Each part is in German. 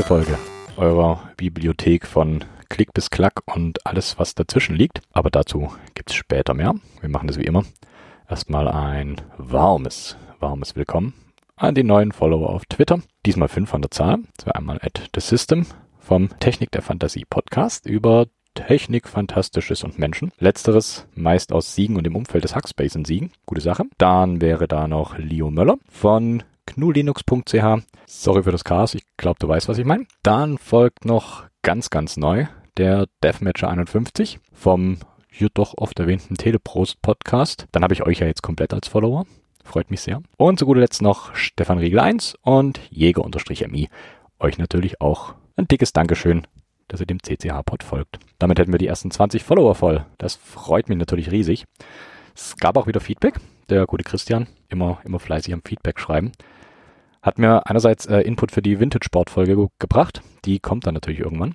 sechste Folge eurer Bibliothek von Klick bis Klack und alles, was dazwischen liegt. Aber dazu gibt's später mehr. Wir machen das wie immer. Erstmal ein warmes, warmes Willkommen an die neuen Follower auf Twitter. Diesmal fünf an der Zahl. Einmal at the System vom Technik der Fantasie Podcast über Technik, Fantastisches und Menschen. Letzteres meist aus Siegen und im Umfeld des Hackspace in Siegen. Gute Sache. Dann wäre da noch Leo Möller von gnulinux.ch. Sorry für das Chaos, ich glaube, du weißt, was ich meine. Dann folgt noch ganz, ganz neu der Deathmatcher 51 vom hier doch oft erwähnten Teleprost Podcast. Dann habe ich euch ja jetzt komplett als Follower. Freut mich sehr. Und zu guter Letzt noch Stefan Riegel 1 und Jäger-MI. Euch natürlich auch ein dickes Dankeschön, dass ihr dem CCH-Pod folgt. Damit hätten wir die ersten 20 Follower voll. Das freut mich natürlich riesig. Es gab auch wieder Feedback. Der gute Christian, immer, immer fleißig am Feedback schreiben. Hat mir einerseits äh, Input für die Vintage-Sport-Folge gebracht. Die kommt dann natürlich irgendwann.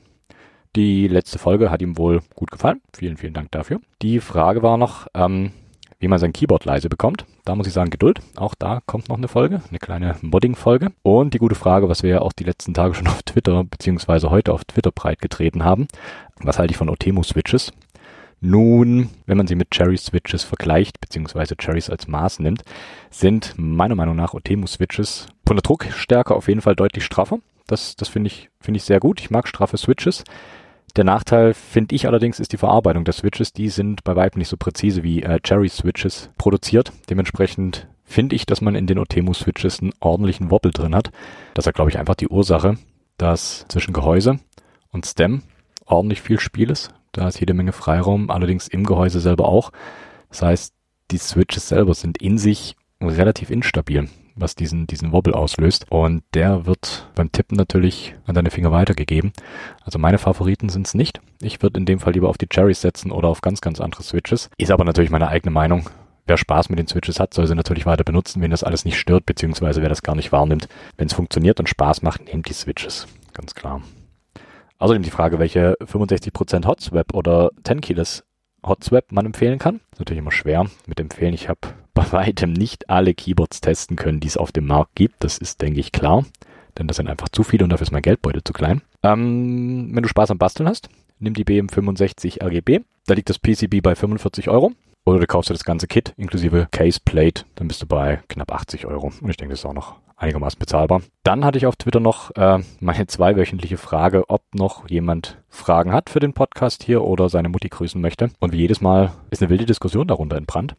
Die letzte Folge hat ihm wohl gut gefallen. Vielen, vielen Dank dafür. Die Frage war noch, ähm, wie man sein Keyboard leise bekommt. Da muss ich sagen, Geduld. Auch da kommt noch eine Folge, eine kleine Modding-Folge. Und die gute Frage, was wir ja auch die letzten Tage schon auf Twitter, beziehungsweise heute auf Twitter breit getreten haben. Was halte ich von Otemu-Switches? Nun, wenn man sie mit Cherry-Switches vergleicht, beziehungsweise Cherries als Maß nimmt, sind meiner Meinung nach Otemu-Switches von der Druckstärke auf jeden Fall deutlich straffer. Das, das finde ich, finde ich sehr gut. Ich mag straffe Switches. Der Nachteil, finde ich allerdings, ist die Verarbeitung der Switches. Die sind bei weitem nicht so präzise wie äh, Cherry-Switches produziert. Dementsprechend finde ich, dass man in den Otemu-Switches einen ordentlichen Wobble drin hat. Das ist, glaube ich, einfach die Ursache, dass zwischen Gehäuse und Stem ordentlich viel Spiel ist. Da ist jede Menge Freiraum, allerdings im Gehäuse selber auch. Das heißt, die Switches selber sind in sich relativ instabil, was diesen, diesen Wobble auslöst. Und der wird beim Tippen natürlich an deine Finger weitergegeben. Also meine Favoriten sind es nicht. Ich würde in dem Fall lieber auf die Cherries setzen oder auf ganz, ganz andere Switches. Ist aber natürlich meine eigene Meinung. Wer Spaß mit den Switches hat, soll sie natürlich weiter benutzen, wenn das alles nicht stört, beziehungsweise wer das gar nicht wahrnimmt. Wenn es funktioniert und Spaß macht, nehmt die Switches. Ganz klar. Außerdem die Frage, welche 65% Hotswap oder 10 Kilos Hotswap man empfehlen kann. Ist natürlich immer schwer mit empfehlen. Ich habe bei weitem nicht alle Keyboards testen können, die es auf dem Markt gibt. Das ist, denke ich, klar. Denn das sind einfach zu viele und dafür ist mein Geldbeutel zu klein. Ähm, wenn du Spaß am Basteln hast, nimm die BM65 RGB. Da liegt das PCB bei 45 Euro. Oder du kaufst dir das ganze Kit inklusive Case Plate, dann bist du bei knapp 80 Euro. Und ich denke, das ist auch noch einigermaßen bezahlbar. Dann hatte ich auf Twitter noch äh, meine zweiwöchentliche Frage, ob noch jemand Fragen hat für den Podcast hier oder seine Mutti grüßen möchte. Und wie jedes Mal ist eine wilde Diskussion darunter entbrannt.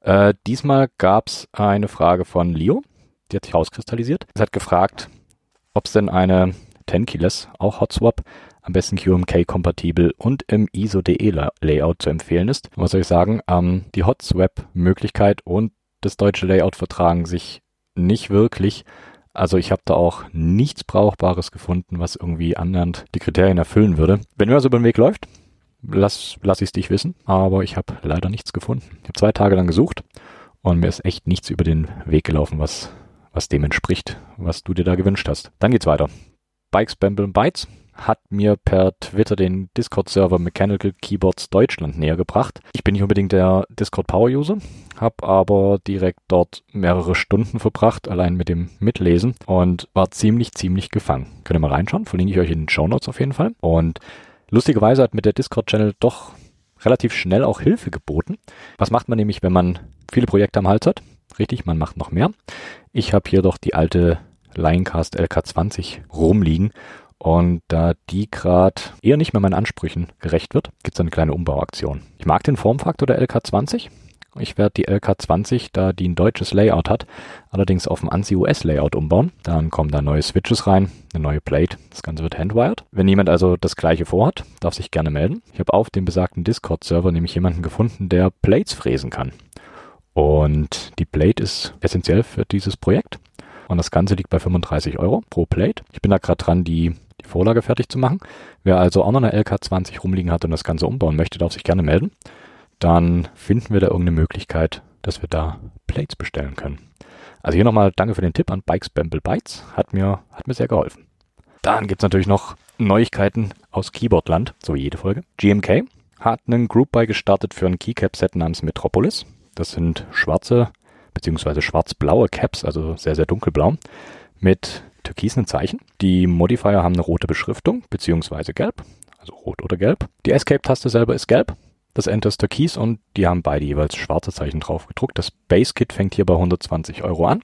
Äh, diesmal gab's eine Frage von Leo, die hat sich rauskristallisiert. Es hat gefragt, ob es denn eine 10 Keyless, auch Hotswap, am besten QMK-kompatibel und im ISO-DE-Layout zu empfehlen ist. Und was soll ich sagen? Ähm, die Hotswap-Möglichkeit und das deutsche Layout vertragen sich nicht wirklich. Also ich habe da auch nichts Brauchbares gefunden, was irgendwie annähernd die Kriterien erfüllen würde. Wenn mir was über den Weg läuft, lass, lass ich es dich wissen. Aber ich habe leider nichts gefunden. Ich habe zwei Tage lang gesucht und mir ist echt nichts über den Weg gelaufen, was, was dem entspricht, was du dir da gewünscht hast. Dann geht's weiter. Bikes, Bamble Bytes hat mir per Twitter den Discord-Server Mechanical Keyboards Deutschland näher gebracht. Ich bin nicht unbedingt der Discord Power-User, habe aber direkt dort mehrere Stunden verbracht, allein mit dem Mitlesen und war ziemlich, ziemlich gefangen. Könnt ihr mal reinschauen, verlinke ich euch in den Show Notes auf jeden Fall. Und lustigerweise hat mir der Discord-Channel doch relativ schnell auch Hilfe geboten. Was macht man nämlich, wenn man viele Projekte am Hals hat? Richtig, man macht noch mehr. Ich habe hier doch die alte Linecast LK20 rumliegen und da die gerade eher nicht mehr meinen Ansprüchen gerecht wird, gibt es eine kleine Umbauaktion. Ich mag den Formfaktor der LK20. Ich werde die LK20, da die ein deutsches Layout hat, allerdings auf dem ANSI-US-Layout umbauen. Dann kommen da neue Switches rein, eine neue Plate. Das Ganze wird handwired. Wenn jemand also das gleiche vorhat, darf sich gerne melden. Ich habe auf dem besagten Discord-Server nämlich jemanden gefunden, der Plates fräsen kann. Und die Plate ist essentiell für dieses Projekt. Und das Ganze liegt bei 35 Euro pro Plate. Ich bin da gerade dran, die die Vorlage fertig zu machen. Wer also auch noch eine LK20 rumliegen hat und das Ganze umbauen möchte, darf sich gerne melden. Dann finden wir da irgendeine Möglichkeit, dass wir da Plates bestellen können. Also hier nochmal danke für den Tipp an Bikes Bamble Bytes. Hat mir, hat mir sehr geholfen. Dann gibt's natürlich noch Neuigkeiten aus Keyboardland, so wie jede Folge. GMK hat einen Group Buy gestartet für ein Keycap-Set namens Metropolis. Das sind schwarze beziehungsweise schwarz-blaue Caps, also sehr, sehr dunkelblau, mit türkisen Zeichen. Die Modifier haben eine rote Beschriftung, beziehungsweise gelb, also rot oder gelb. Die Escape-Taste selber ist gelb. Das Enter ist türkis und die haben beide jeweils schwarze Zeichen drauf gedruckt. Das Base Kit fängt hier bei 120 Euro an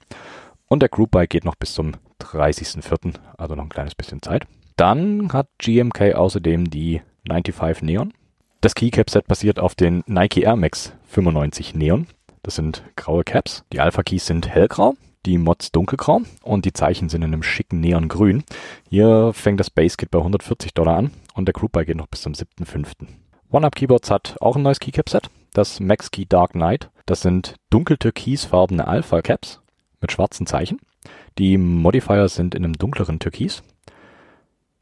und der Group Buy geht noch bis zum 30.04., also noch ein kleines bisschen Zeit. Dann hat GMK außerdem die 95 Neon. Das Keycap-Set basiert auf den Nike Air Max 95 Neon. Das sind graue Caps. Die Alpha Keys sind hellgrau, die Mods dunkelgrau und die Zeichen sind in einem schicken Neongrün. Hier fängt das Base Kit bei 140 Dollar an und der Group Buy geht noch bis zum 7.5. OneUp Keyboards hat auch ein neues Keycap-Set. Das Max Key Dark Knight. Das sind dunkel-türkisfarbene Alpha Caps mit schwarzen Zeichen. Die Modifier sind in einem dunkleren Türkis.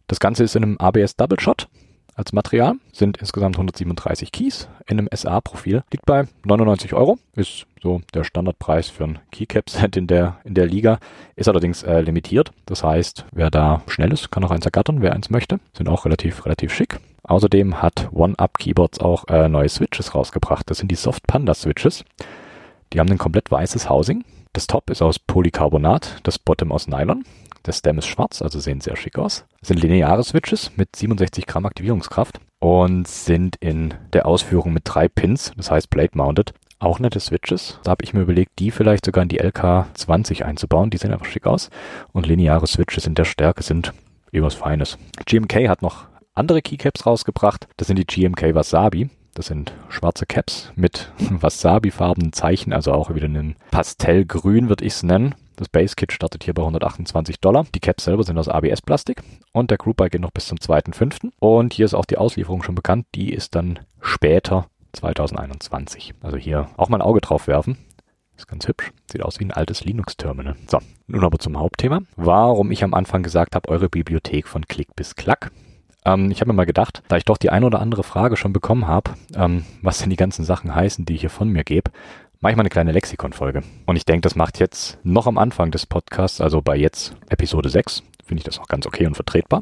Das Ganze ist in einem ABS Double Shot als Material, sind insgesamt 137 Keys in einem SA-Profil, liegt bei 99 Euro, ist so der Standardpreis für ein Keycap-Set in der, in der Liga, ist allerdings äh, limitiert. Das heißt, wer da schnell ist, kann auch eins ergattern, wer eins möchte. Sind auch relativ, relativ schick. Außerdem hat OneUp Keyboards auch äh, neue Switches rausgebracht. Das sind die Soft Panda Switches. Die haben ein komplett weißes Housing. Das Top ist aus Polycarbonat, das Bottom aus Nylon. Der Stem ist schwarz, also sehen sehr schick aus. Das sind lineare Switches mit 67 Gramm Aktivierungskraft und sind in der Ausführung mit drei Pins, das heißt Blade Mounted. Auch nette Switches. Da habe ich mir überlegt, die vielleicht sogar in die LK20 einzubauen. Die sehen einfach schick aus. Und lineare Switches in der Stärke sind irgendwas Feines. GMK hat noch andere Keycaps rausgebracht. Das sind die GMK Wasabi. Das sind schwarze Caps mit Wasabi-farbenen Zeichen, also auch wieder einem Pastellgrün, würde ich es nennen. Das Base Kit startet hier bei 128 Dollar. Die Caps selber sind aus ABS-Plastik und der Group Buy geht noch bis zum 2.5. Und hier ist auch die Auslieferung schon bekannt. Die ist dann später 2021. Also hier auch mal ein Auge drauf werfen. Ist ganz hübsch. Sieht aus wie ein altes Linux-Terminal. So, nun aber zum Hauptthema. Warum ich am Anfang gesagt habe, eure Bibliothek von Klick bis Klack. Ähm, ich habe mir mal gedacht, da ich doch die ein oder andere Frage schon bekommen habe, ähm, was denn die ganzen Sachen heißen, die ich hier von mir gebe, mache ich mal eine kleine Lexikon-Folge. Und ich denke, das macht jetzt noch am Anfang des Podcasts, also bei jetzt Episode 6, finde ich das auch ganz okay und vertretbar.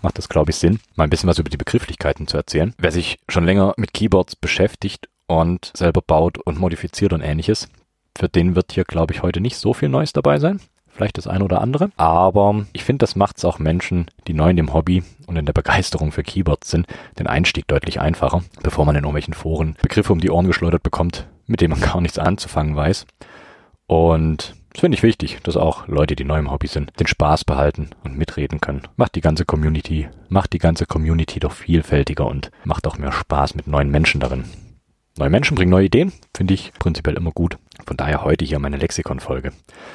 Macht das, glaube ich, Sinn, mal ein bisschen was über die Begrifflichkeiten zu erzählen. Wer sich schon länger mit Keyboards beschäftigt und selber baut und modifiziert und ähnliches, für den wird hier, glaube ich, heute nicht so viel Neues dabei sein vielleicht das eine oder andere. Aber ich finde, das macht es auch Menschen, die neu in dem Hobby und in der Begeisterung für Keyboards sind, den Einstieg deutlich einfacher, bevor man in irgendwelchen Foren Begriffe um die Ohren geschleudert bekommt, mit denen man gar nichts anzufangen weiß. Und das finde ich wichtig, dass auch Leute, die neu im Hobby sind, den Spaß behalten und mitreden können. Macht die ganze Community, macht die ganze Community doch vielfältiger und macht auch mehr Spaß mit neuen Menschen darin. Neue Menschen bringen neue Ideen, finde ich prinzipiell immer gut. Von daher heute hier meine Lexikon-Folge.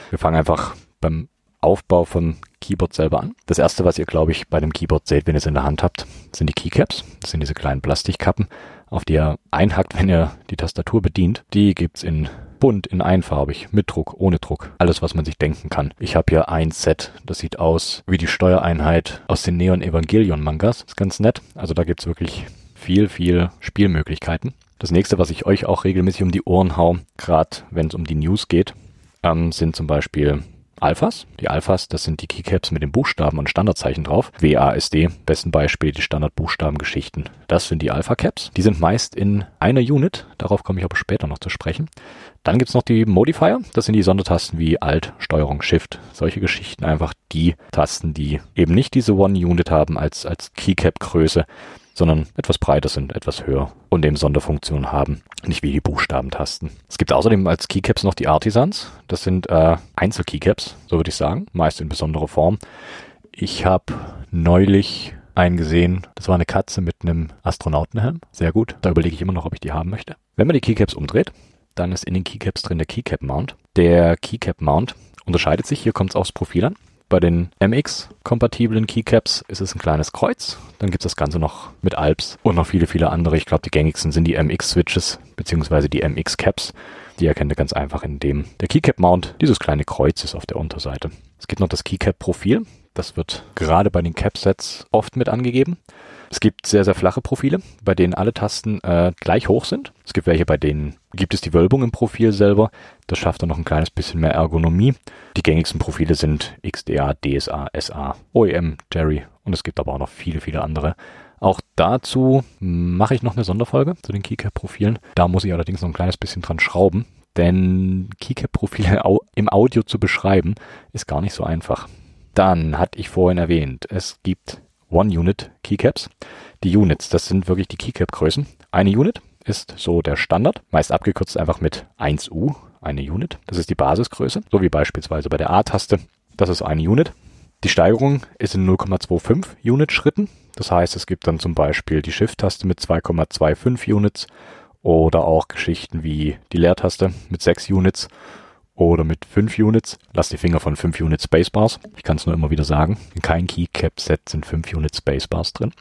Wir fangen einfach beim Aufbau vom Keyboard selber an. Das erste, was ihr, glaube ich, bei dem Keyboard seht, wenn ihr es in der Hand habt, sind die Keycaps. Das sind diese kleinen Plastikkappen, auf die ihr einhackt, wenn ihr die Tastatur bedient. Die gibt's in bunt, in einfarbig, mit Druck, ohne Druck. Alles, was man sich denken kann. Ich habe hier ein Set, das sieht aus wie die Steuereinheit aus den Neon Evangelion Mangas. Ist ganz nett. Also da gibt's wirklich viel, viel Spielmöglichkeiten. Das nächste, was ich euch auch regelmäßig um die Ohren hau, gerade wenn es um die News geht, ähm, sind zum Beispiel Alphas. Die Alphas, das sind die Keycaps mit den Buchstaben und Standardzeichen drauf. WASD, besten Beispiel die Standardbuchstabengeschichten. Das sind die Alpha Caps. Die sind meist in einer Unit. Darauf komme ich aber später noch zu sprechen. Dann gibt's noch die Modifier. Das sind die Sondertasten wie Alt, Steuerung, Shift. Solche Geschichten. Einfach die Tasten, die eben nicht diese One-Unit haben als, als Keycap-Größe, sondern etwas breiter sind, etwas höher und eben Sonderfunktionen haben, nicht wie die Buchstabentasten. Es gibt außerdem als Keycaps noch die Artisans. Das sind äh, Einzel-Keycaps, so würde ich sagen, meist in besonderer Form. Ich habe neulich einen gesehen, das war eine Katze mit einem Astronautenhelm. Sehr gut. Da überlege ich immer noch, ob ich die haben möchte. Wenn man die Keycaps umdreht, dann ist in den Keycaps drin der Keycap Mount. Der Keycap Mount unterscheidet sich, hier kommt es aufs Profil an. Bei den MX-kompatiblen Keycaps ist es ein kleines Kreuz. Dann gibt es das Ganze noch mit Alps und noch viele, viele andere. Ich glaube, die gängigsten sind die MX-Switches beziehungsweise die MX-Caps. Die erkennt ihr ganz einfach, indem der Keycap-Mount dieses kleine Kreuz ist auf der Unterseite. Es gibt noch das Keycap-Profil. Das wird gerade bei den Cap-Sets oft mit angegeben. Es gibt sehr, sehr flache Profile, bei denen alle Tasten äh, gleich hoch sind. Es gibt welche, bei denen gibt es die Wölbung im Profil selber. Das schafft dann noch ein kleines bisschen mehr Ergonomie. Die gängigsten Profile sind XDA, DSA, SA, OEM, Jerry und es gibt aber auch noch viele, viele andere. Auch dazu mache ich noch eine Sonderfolge zu den Keycap-Profilen. Da muss ich allerdings noch ein kleines bisschen dran schrauben, denn Keycap-Profile im Audio zu beschreiben ist gar nicht so einfach. Dann hatte ich vorhin erwähnt, es gibt One-Unit Keycaps. Die Units, das sind wirklich die Keycap-Größen. Eine Unit ist so der Standard, meist abgekürzt einfach mit 1U, eine Unit. Das ist die Basisgröße, so wie beispielsweise bei der A-Taste. Das ist eine Unit. Die Steigerung ist in 0,25 Unit Schritten. Das heißt, es gibt dann zum Beispiel die Shift-Taste mit 2,25 Units oder auch Geschichten wie die Leertaste mit 6 Units oder mit 5 Units. Lass die Finger von 5 Units Spacebars. Ich kann es nur immer wieder sagen. In kein Keycap-Set sind 5 Units Spacebars drin.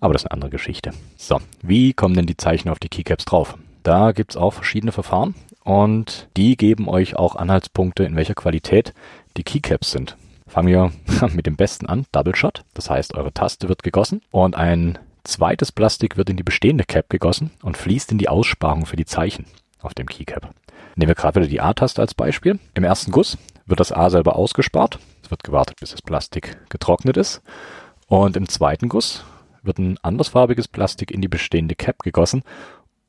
Aber das ist eine andere Geschichte. So, wie kommen denn die Zeichen auf die Keycaps drauf? Da gibt's auch verschiedene Verfahren und die geben euch auch Anhaltspunkte, in welcher Qualität die Keycaps sind. Fangen wir mit dem besten an, Double Shot. Das heißt, eure Taste wird gegossen und ein zweites Plastik wird in die bestehende Cap gegossen und fließt in die Aussparung für die Zeichen auf dem Keycap. Nehmen wir gerade wieder die A-Taste als Beispiel. Im ersten Guss wird das A selber ausgespart. Es wird gewartet, bis das Plastik getrocknet ist. Und im zweiten Guss wird ein andersfarbiges Plastik in die bestehende Cap gegossen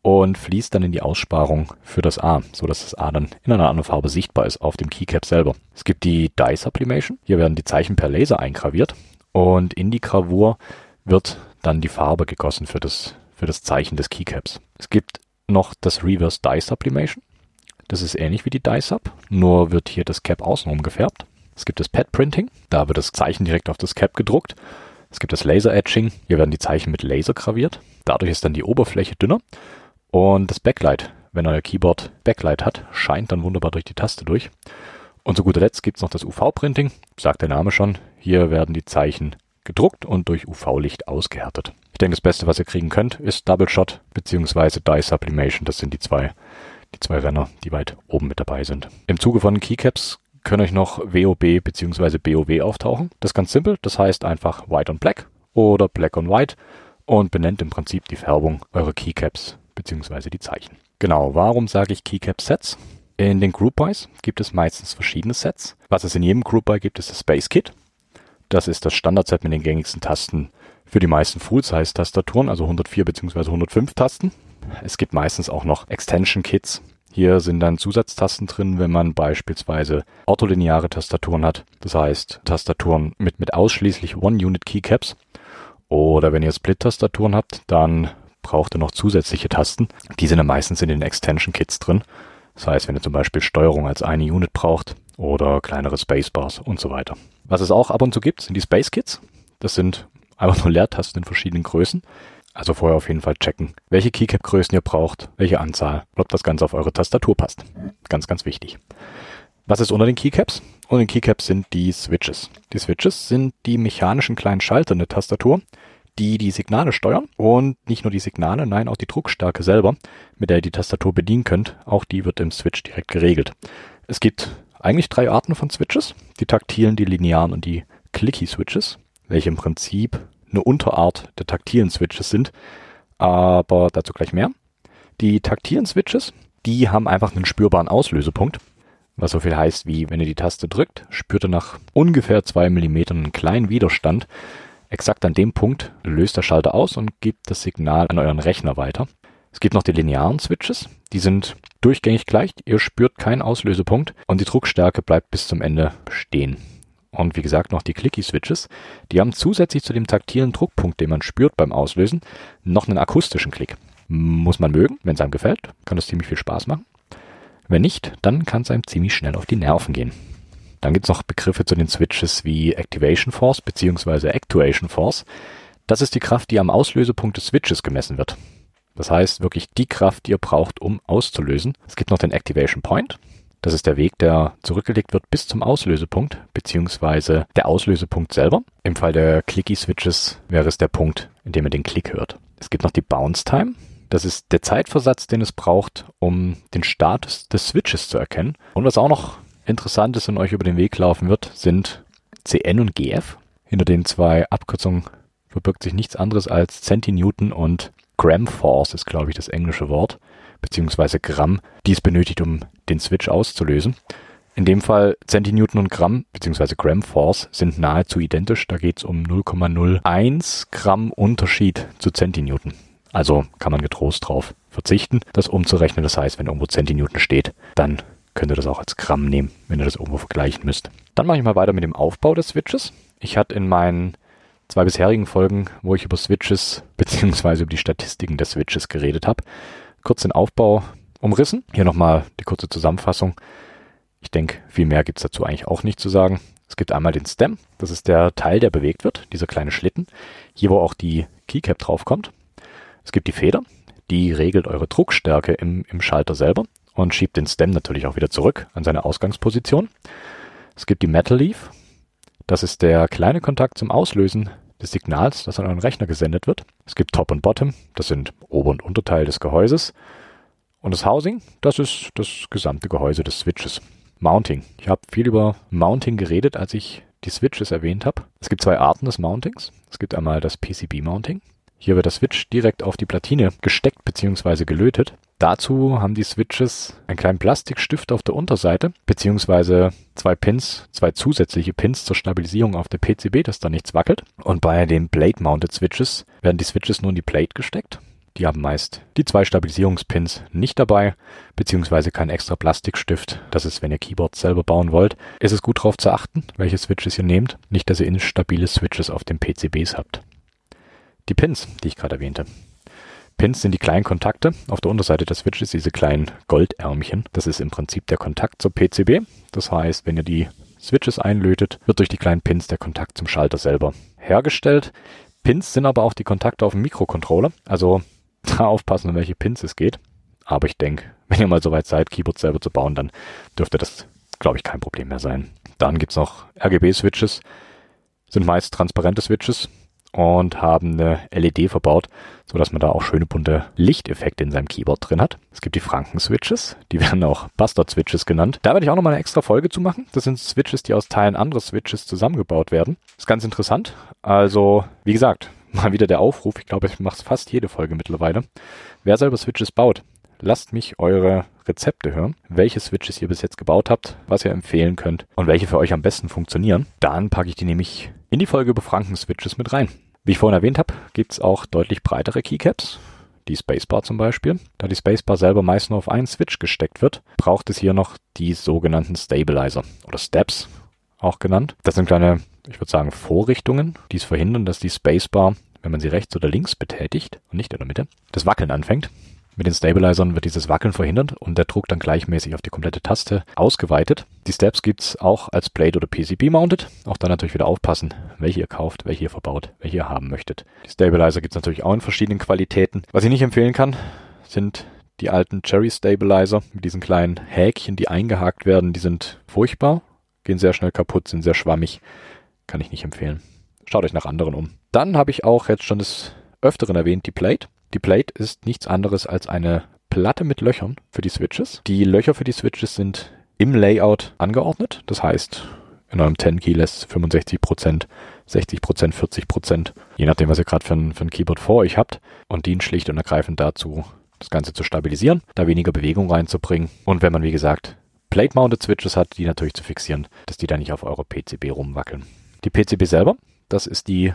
und fließt dann in die Aussparung für das A, so dass das A dann in einer anderen Farbe sichtbar ist auf dem Keycap selber. Es gibt die Dye Sublimation. Hier werden die Zeichen per Laser eingraviert und in die Gravur wird dann die Farbe gegossen für das, für das Zeichen des Keycaps. Es gibt noch das Reverse Dye Sublimation. Das ist ähnlich wie die Dye Sub, nur wird hier das Cap außenrum gefärbt. Es gibt das Pad Printing, da wird das Zeichen direkt auf das Cap gedruckt es gibt das Laser Etching. Hier werden die Zeichen mit Laser graviert. Dadurch ist dann die Oberfläche dünner. Und das Backlight, wenn euer Keyboard Backlight hat, scheint dann wunderbar durch die Taste durch. Und zu guter Letzt gibt es noch das UV-Printing. Sagt der Name schon. Hier werden die Zeichen gedruckt und durch UV-Licht ausgehärtet. Ich denke, das Beste, was ihr kriegen könnt, ist Double Shot bzw. Dye Sublimation. Das sind die zwei, die zwei Renner, die weit oben mit dabei sind. Im Zuge von Keycaps können euch noch WOB bzw. BOW auftauchen. Das ist ganz simpel, das heißt einfach White on Black oder Black on White und benennt im Prinzip die Färbung eurer Keycaps bzw. die Zeichen. Genau, warum sage ich Keycap Sets? In den Group Buys gibt es meistens verschiedene Sets. Was es in jedem Group Buy gibt, ist das Space Kit. Das ist das Standardset mit den gängigsten Tasten für die meisten Full-Size-Tastaturen, also 104 bzw. 105 Tasten. Es gibt meistens auch noch Extension Kits, hier sind dann Zusatztasten drin, wenn man beispielsweise ortholineare Tastaturen hat. Das heißt, Tastaturen mit, mit ausschließlich One-Unit-Keycaps. Oder wenn ihr Split-Tastaturen habt, dann braucht ihr noch zusätzliche Tasten. Die sind dann meistens in den Extension-Kits drin. Das heißt, wenn ihr zum Beispiel Steuerung als eine Unit braucht oder kleinere Spacebars und so weiter. Was es auch ab und zu gibt, sind die Space Kits. Das sind einfach nur Leertasten in verschiedenen Größen. Also vorher auf jeden Fall checken, welche Keycap-Größen ihr braucht, welche Anzahl ob das Ganze auf eure Tastatur passt. Ganz, ganz wichtig. Was ist unter den Keycaps? Unter den Keycaps sind die Switches. Die Switches sind die mechanischen kleinen Schalter in der Tastatur, die die Signale steuern und nicht nur die Signale, nein, auch die Druckstärke selber, mit der ihr die Tastatur bedienen könnt, auch die wird im Switch direkt geregelt. Es gibt eigentlich drei Arten von Switches, die taktilen, die linearen und die Clicky Switches, welche im Prinzip eine Unterart der taktilen Switches sind, aber dazu gleich mehr. Die taktilen Switches, die haben einfach einen spürbaren Auslösepunkt, was so viel heißt wie, wenn ihr die Taste drückt, spürt ihr nach ungefähr zwei Millimetern einen kleinen Widerstand. Exakt an dem Punkt löst der Schalter aus und gibt das Signal an euren Rechner weiter. Es gibt noch die linearen Switches, die sind durchgängig gleich, ihr spürt keinen Auslösepunkt und die Druckstärke bleibt bis zum Ende bestehen. Und wie gesagt noch die Clicky-Switches. Die haben zusätzlich zu dem taktilen Druckpunkt, den man spürt beim Auslösen, noch einen akustischen Klick. Muss man mögen, wenn es einem gefällt, kann das ziemlich viel Spaß machen. Wenn nicht, dann kann es einem ziemlich schnell auf die Nerven gehen. Dann gibt es noch Begriffe zu den Switches wie Activation Force bzw. Actuation Force. Das ist die Kraft, die am Auslösepunkt des Switches gemessen wird. Das heißt wirklich die Kraft, die ihr braucht, um auszulösen. Es gibt noch den Activation Point. Das ist der Weg, der zurückgelegt wird bis zum Auslösepunkt, beziehungsweise der Auslösepunkt selber. Im Fall der Clicky-Switches wäre es der Punkt, in dem ihr den Klick hört. Es gibt noch die Bounce Time. Das ist der Zeitversatz, den es braucht, um den Status des Switches zu erkennen. Und was auch noch interessant ist und euch über den Weg laufen wird, sind CN und GF. Hinter den zwei Abkürzungen verbirgt sich nichts anderes als Centinewton und Gram Force ist, glaube ich, das englische Wort beziehungsweise Gramm, die es benötigt, um den Switch auszulösen. In dem Fall Centinewton und Gramm beziehungsweise Gram Force sind nahezu identisch. Da geht es um 0,01 Gramm Unterschied zu Centinewton. Also kann man getrost drauf verzichten, das umzurechnen. Das heißt, wenn irgendwo Centinewton steht, dann könnt ihr das auch als Gramm nehmen, wenn ihr das irgendwo vergleichen müsst. Dann mache ich mal weiter mit dem Aufbau des Switches. Ich hatte in meinen zwei bisherigen Folgen, wo ich über Switches beziehungsweise über die Statistiken des Switches geredet habe, kurz den Aufbau umrissen. Hier nochmal die kurze Zusammenfassung. Ich denke, viel mehr gibt's dazu eigentlich auch nicht zu sagen. Es gibt einmal den Stem, das ist der Teil, der bewegt wird, dieser kleine Schlitten, hier wo auch die Keycap draufkommt. Es gibt die Feder, die regelt eure Druckstärke im, im Schalter selber und schiebt den Stem natürlich auch wieder zurück an seine Ausgangsposition. Es gibt die Metal Leaf, das ist der kleine Kontakt zum Auslösen des Signals, das an euren Rechner gesendet wird. Es gibt Top und Bottom, das sind Ober- und Unterteil des Gehäuses. Und das Housing, das ist das gesamte Gehäuse des Switches. Mounting. Ich habe viel über Mounting geredet, als ich die Switches erwähnt habe. Es gibt zwei Arten des Mountings. Es gibt einmal das PCB-Mounting. Hier wird der Switch direkt auf die Platine gesteckt bzw. gelötet. Dazu haben die Switches einen kleinen Plastikstift auf der Unterseite beziehungsweise zwei Pins, zwei zusätzliche Pins zur Stabilisierung auf der PCB, dass da nichts wackelt. Und bei den Plate-Mounted Switches werden die Switches nur in die Plate gesteckt die haben meist die zwei Stabilisierungspins nicht dabei, beziehungsweise kein extra Plastikstift. Das ist, wenn ihr Keyboards selber bauen wollt, ist es gut darauf zu achten, welche Switches ihr nehmt. Nicht, dass ihr instabile Switches auf den PCBs habt. Die Pins, die ich gerade erwähnte. Pins sind die kleinen Kontakte. Auf der Unterseite des Switches diese kleinen Goldärmchen. Das ist im Prinzip der Kontakt zur PCB. Das heißt, wenn ihr die Switches einlötet, wird durch die kleinen Pins der Kontakt zum Schalter selber hergestellt. Pins sind aber auch die Kontakte auf dem Mikrocontroller. Also da aufpassen, um welche Pins es geht. Aber ich denke, wenn ihr mal soweit seid, Keyboards selber zu bauen, dann dürfte das, glaube ich, kein Problem mehr sein. Dann gibt's noch RGB-Switches, sind meist transparente Switches und haben eine LED verbaut, so dass man da auch schöne bunte Lichteffekte in seinem Keyboard drin hat. Es gibt die Franken-Switches, die werden auch Bastard-Switches genannt. Da werde ich auch nochmal eine extra Folge zu machen. Das sind Switches, die aus Teilen anderer Switches zusammengebaut werden. ist ganz interessant. Also, wie gesagt, mal wieder der Aufruf. Ich glaube, ich mache es fast jede Folge mittlerweile. Wer selber Switches baut, lasst mich eure Rezepte hören, welche Switches ihr bis jetzt gebaut habt, was ihr empfehlen könnt und welche für euch am besten funktionieren. Dann packe ich die nämlich in die Folge über Franken-Switches mit rein. Wie ich vorhin erwähnt habe, gibt es auch deutlich breitere Keycaps. Die Spacebar zum Beispiel. Da die Spacebar selber meist nur auf einen Switch gesteckt wird, braucht es hier noch die sogenannten Stabilizer oder Steps auch genannt. Das sind kleine, ich würde sagen, Vorrichtungen, die es verhindern, dass die Spacebar wenn man sie rechts oder links betätigt und nicht in der Mitte, das Wackeln anfängt. Mit den Stabilizern wird dieses Wackeln verhindert und der Druck dann gleichmäßig auf die komplette Taste ausgeweitet. Die Steps gibt's auch als Blade oder PCB mounted. Auch da natürlich wieder aufpassen, welche ihr kauft, welche ihr verbaut, welche ihr haben möchtet. Die Stabilizer gibt's natürlich auch in verschiedenen Qualitäten. Was ich nicht empfehlen kann, sind die alten Cherry Stabilizer mit diesen kleinen Häkchen, die eingehakt werden. Die sind furchtbar, gehen sehr schnell kaputt, sind sehr schwammig. Kann ich nicht empfehlen. Schaut euch nach anderen um. Dann habe ich auch jetzt schon des Öfteren erwähnt die Plate. Die Plate ist nichts anderes als eine Platte mit Löchern für die Switches. Die Löcher für die Switches sind im Layout angeordnet. Das heißt, in eurem 10-Key lässt 65%, 60%, 40%, je nachdem, was ihr gerade für ein, für ein Keyboard vor euch habt und dient schlicht und ergreifend dazu, das Ganze zu stabilisieren, da weniger Bewegung reinzubringen und wenn man, wie gesagt, Plate-Mounted Switches hat, die natürlich zu fixieren, dass die da nicht auf eurer PCB rumwackeln. Die PCB selber das ist die,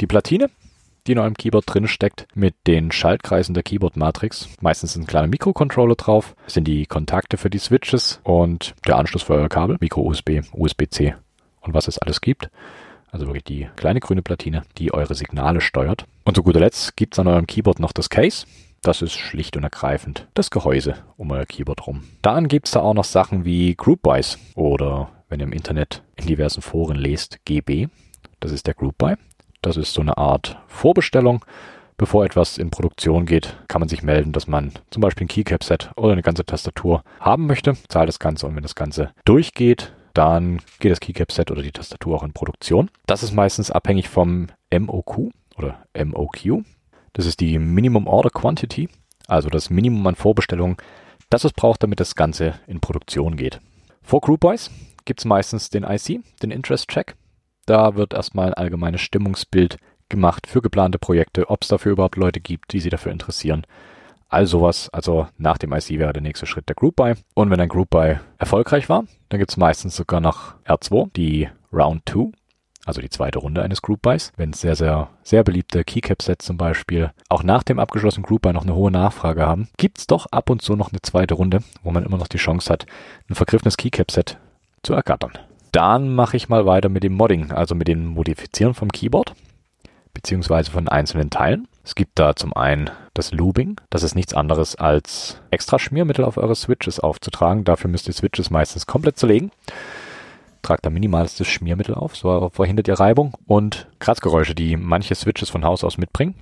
die Platine, die in eurem Keyboard drin steckt, mit den Schaltkreisen der Keyboard-Matrix. Meistens sind kleine Mikrocontroller drauf, sind die Kontakte für die Switches und der Anschluss für euer Kabel, Micro-USB, USB-C und was es alles gibt. Also wirklich die kleine grüne Platine, die eure Signale steuert. Und zu guter Letzt gibt es an eurem Keyboard noch das Case. Das ist schlicht und ergreifend das Gehäuse um euer Keyboard rum. Dann gibt es da auch noch Sachen wie Groupwise oder wenn ihr im Internet in diversen Foren lest, GB. Das ist der Group Buy. Das ist so eine Art Vorbestellung. Bevor etwas in Produktion geht, kann man sich melden, dass man zum Beispiel ein Keycap-Set oder eine ganze Tastatur haben möchte, zahlt das Ganze und wenn das Ganze durchgeht, dann geht das Keycap-Set oder die Tastatur auch in Produktion. Das ist meistens abhängig vom MOQ oder MOQ. Das ist die Minimum Order Quantity, also das Minimum an Vorbestellungen, das es braucht, damit das Ganze in Produktion geht. Vor Groupwise gibt es meistens den IC, den Interest Check. Da wird erstmal ein allgemeines Stimmungsbild gemacht für geplante Projekte, ob es dafür überhaupt Leute gibt, die sich dafür interessieren. All sowas, also nach dem IC wäre der nächste Schritt der Group Buy. Und wenn ein Group Buy erfolgreich war, dann gibt es meistens sogar noch R2, die Round 2. also die zweite Runde eines Group Buys. Wenn sehr, sehr, sehr beliebte Keycap-Sets zum Beispiel auch nach dem abgeschlossenen Group Buy noch eine hohe Nachfrage haben, gibt's doch ab und zu noch eine zweite Runde, wo man immer noch die Chance hat, ein vergriffenes Keycap-Set zu ergattern. Dann mache ich mal weiter mit dem Modding, also mit dem Modifizieren vom Keyboard, beziehungsweise von einzelnen Teilen. Es gibt da zum einen das Looping. Das ist nichts anderes als extra Schmiermittel auf eure Switches aufzutragen. Dafür müsst ihr Switches meistens komplett zerlegen. Tragt da minimalstes Schmiermittel auf, so verhindert ihr Reibung und Kratzgeräusche, die manche Switches von Haus aus mitbringen.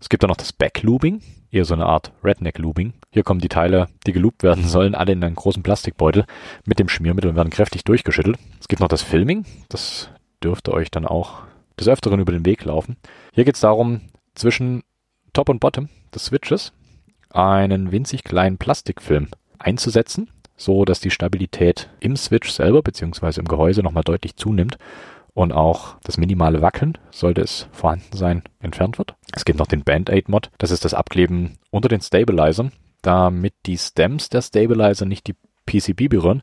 Es gibt dann noch das Backlooping, eher so eine Art Redneck-Looping. Hier kommen die Teile, die geloopt werden sollen, alle in einen großen Plastikbeutel mit dem Schmiermittel und werden kräftig durchgeschüttelt. Es gibt noch das Filming, das dürfte euch dann auch des Öfteren über den Weg laufen. Hier geht es darum, zwischen Top und Bottom des Switches einen winzig kleinen Plastikfilm einzusetzen, so dass die Stabilität im Switch selber beziehungsweise im Gehäuse nochmal deutlich zunimmt und auch das minimale Wackeln, sollte es vorhanden sein, entfernt wird. Es gibt noch den Band-Aid-Mod, das ist das Abkleben unter den Stabilizern, damit die Stems der Stabilizer nicht die PCB berühren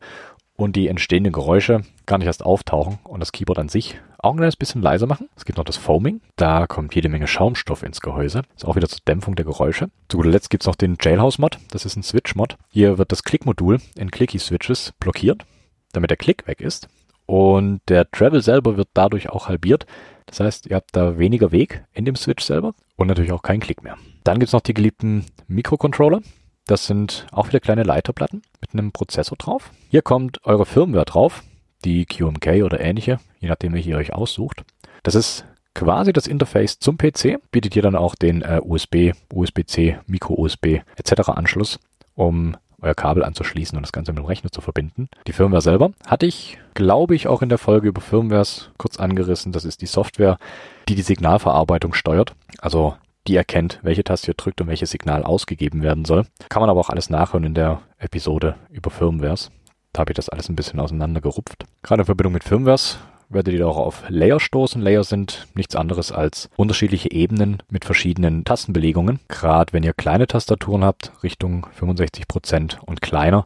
und die entstehenden Geräusche gar nicht erst auftauchen und das Keyboard an sich auch ein kleines bisschen leiser machen. Es gibt noch das Foaming. Da kommt jede Menge Schaumstoff ins Gehäuse. Ist auch wieder zur Dämpfung der Geräusche. Zu guter Letzt gibt es noch den Jailhouse-Mod. Das ist ein Switch-Mod. Hier wird das Klick-Modul in Clicky-Switches blockiert, damit der Klick weg ist. Und der Travel selber wird dadurch auch halbiert. Das heißt, ihr habt da weniger Weg in dem Switch selber und natürlich auch keinen Klick mehr. Dann gibt es noch die geliebten Mikrocontroller. Das sind auch wieder kleine Leiterplatten mit einem Prozessor drauf. Hier kommt eure Firmware drauf, die QMK oder ähnliche, je nachdem, welche ihr euch aussucht. Das ist quasi das Interface zum PC, bietet hier dann auch den äh, USB, USB-C, Micro-USB etc. Anschluss, um euer Kabel anzuschließen und das Ganze mit dem Rechner zu verbinden. Die Firmware selber hatte ich, glaube ich, auch in der Folge über Firmwares kurz angerissen. Das ist die Software, die die Signalverarbeitung steuert. Also die erkennt, welche Taste ihr drückt und welches Signal ausgegeben werden soll. Kann man aber auch alles nachhören in der Episode über Firmwares. Da habe ich das alles ein bisschen auseinandergerupft. Gerade in Verbindung mit Firmwares werdet ihr auch auf Layer stoßen. Layer sind nichts anderes als unterschiedliche Ebenen mit verschiedenen Tastenbelegungen. Gerade wenn ihr kleine Tastaturen habt, Richtung 65% und kleiner,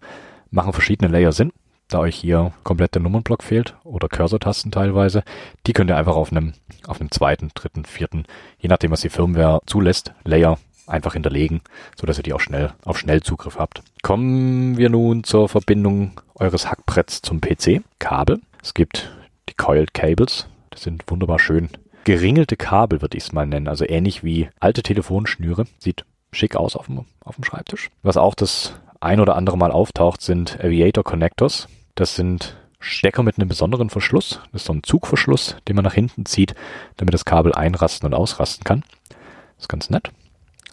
machen verschiedene Layer Sinn da euch hier komplett der Nummernblock fehlt oder Cursor-Tasten teilweise, die könnt ihr einfach auf einem, auf einem zweiten, dritten, vierten, je nachdem was die Firmware zulässt, Layer einfach hinterlegen, so dass ihr die auch schnell auf Schnellzugriff habt. Kommen wir nun zur Verbindung eures Hackbretts zum PC. Kabel. Es gibt die Coiled Cables. Das sind wunderbar schön geringelte Kabel, würde ich es mal nennen. Also ähnlich wie alte Telefonschnüre. Sieht schick aus auf dem, auf dem Schreibtisch. Was auch das ein oder andere Mal auftaucht, sind Aviator Connectors. Das sind Stecker mit einem besonderen Verschluss. Das ist so ein Zugverschluss, den man nach hinten zieht, damit das Kabel einrasten und ausrasten kann. Das ist ganz nett.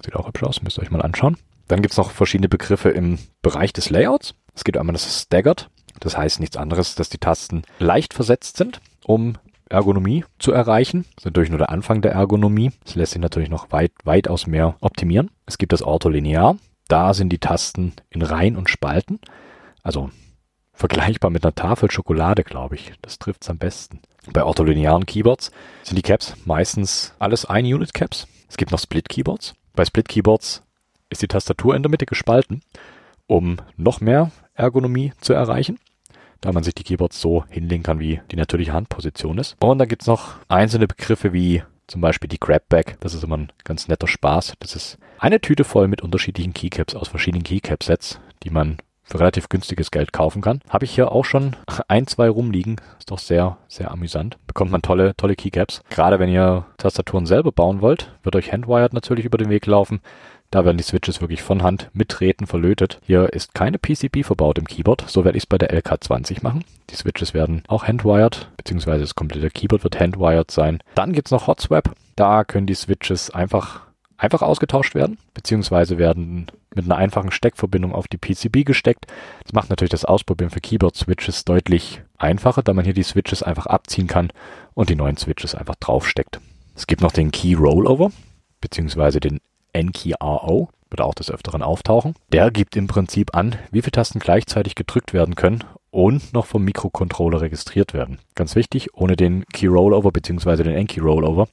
Sieht auch hübsch aus, müsst ihr euch mal anschauen. Dann gibt's noch verschiedene Begriffe im Bereich des Layouts. Es gibt einmal das Staggered. Das heißt nichts anderes, dass die Tasten leicht versetzt sind, um Ergonomie zu erreichen. Das ist natürlich nur der Anfang der Ergonomie. Es lässt sich natürlich noch weit, weitaus mehr optimieren. Es gibt das Ortholinear. Da sind die Tasten in Reihen und Spalten. Also vergleichbar mit einer Tafel Schokolade, glaube ich. Das trifft's am besten. Bei ortholinearen Keyboards sind die Caps meistens alles Ein-Unit-Caps. Es gibt noch Split-Keyboards. Bei Split-Keyboards ist die Tastatur in der Mitte gespalten, um noch mehr Ergonomie zu erreichen, da man sich die Keyboards so hinlegen kann, wie die natürliche Handposition ist. Und dann gibt's noch einzelne Begriffe wie zum Beispiel die Grabback. Das ist immer ein ganz netter Spaß. Das ist eine Tüte voll mit unterschiedlichen Keycaps aus verschiedenen Keycap-Sets, die man für relativ günstiges Geld kaufen kann. Habe ich hier auch schon ein, zwei rumliegen. Ist doch sehr, sehr amüsant. Bekommt man tolle, tolle Keycaps. Gerade wenn ihr Tastaturen selber bauen wollt, wird euch Handwired natürlich über den Weg laufen. Da werden die Switches wirklich von Hand mittreten verlötet. Hier ist keine PCB verbaut im Keyboard. So werde ich es bei der LK20 machen. Die Switches werden auch handwired, beziehungsweise das komplette Keyboard wird handwired sein. Dann gibt's noch Hotswap. Da können die Switches einfach einfach ausgetauscht werden, beziehungsweise werden mit einer einfachen Steckverbindung auf die PCB gesteckt. Das macht natürlich das Ausprobieren für Keyboard-Switches deutlich einfacher, da man hier die Switches einfach abziehen kann und die neuen Switches einfach draufsteckt. Es gibt noch den Key Rollover, beziehungsweise den NKRO, wird auch des Öfteren auftauchen. Der gibt im Prinzip an, wie viele Tasten gleichzeitig gedrückt werden können und noch vom Mikrocontroller registriert werden. Ganz wichtig, ohne den Key Rollover beziehungsweise den NKey Rollover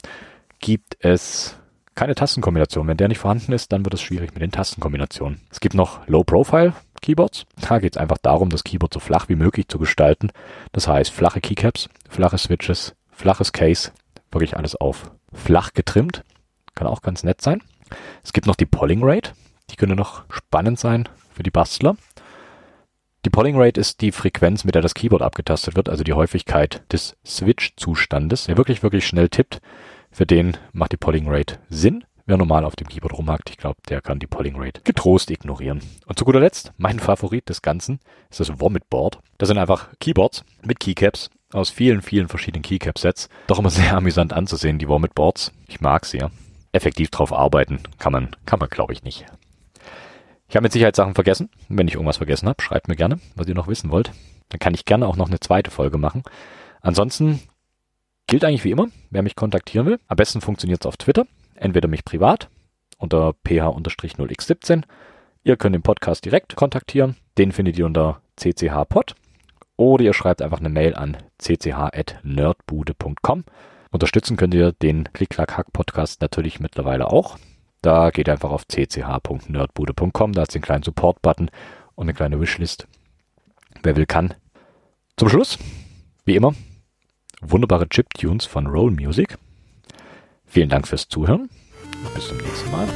gibt es keine Tastenkombination. Wenn der nicht vorhanden ist, dann wird es schwierig mit den Tastenkombinationen. Es gibt noch Low-Profile Keyboards. Da geht es einfach darum, das Keyboard so flach wie möglich zu gestalten. Das heißt, flache Keycaps, flache Switches, flaches Case, wirklich alles auf flach getrimmt. Kann auch ganz nett sein. Es gibt noch die Polling Rate. Die könnte noch spannend sein für die Bastler. Die Polling Rate ist die Frequenz, mit der das Keyboard abgetastet wird, also die Häufigkeit des Switch-Zustandes. Wer wirklich, wirklich schnell tippt, für den macht die Polling Rate Sinn. Wer normal auf dem Keyboard rumhackt, ich glaube, der kann die Polling Rate getrost ignorieren. Und zu guter Letzt, mein Favorit des Ganzen ist das Vomit Board. Das sind einfach Keyboards mit Keycaps aus vielen, vielen verschiedenen Keycap-Sets. Doch immer sehr amüsant anzusehen, die Vomit Boards. Ich mag sie ja. Effektiv drauf arbeiten kann man, kann man glaube ich nicht. Ich habe mit Sicherheit Sachen vergessen. Wenn ich irgendwas vergessen habe, schreibt mir gerne, was ihr noch wissen wollt. Dann kann ich gerne auch noch eine zweite Folge machen. Ansonsten gilt eigentlich wie immer, wer mich kontaktieren will. Am besten funktioniert es auf Twitter entweder mich privat unter ph-0x17. Ihr könnt den Podcast direkt kontaktieren. Den findet ihr unter cchpod. Oder ihr schreibt einfach eine Mail an cch.nerdbude.com. Unterstützen könnt ihr den Klick-Klack-Hack-Podcast natürlich mittlerweile auch. Da geht einfach auf cch.nerdbude.com. Da hat es den kleinen Support-Button und eine kleine Wishlist. Wer will, kann. Zum Schluss, wie immer, wunderbare Chip-Tunes von Roll Music. Vielen Dank fürs Zuhören. Bis zum nächsten Mal.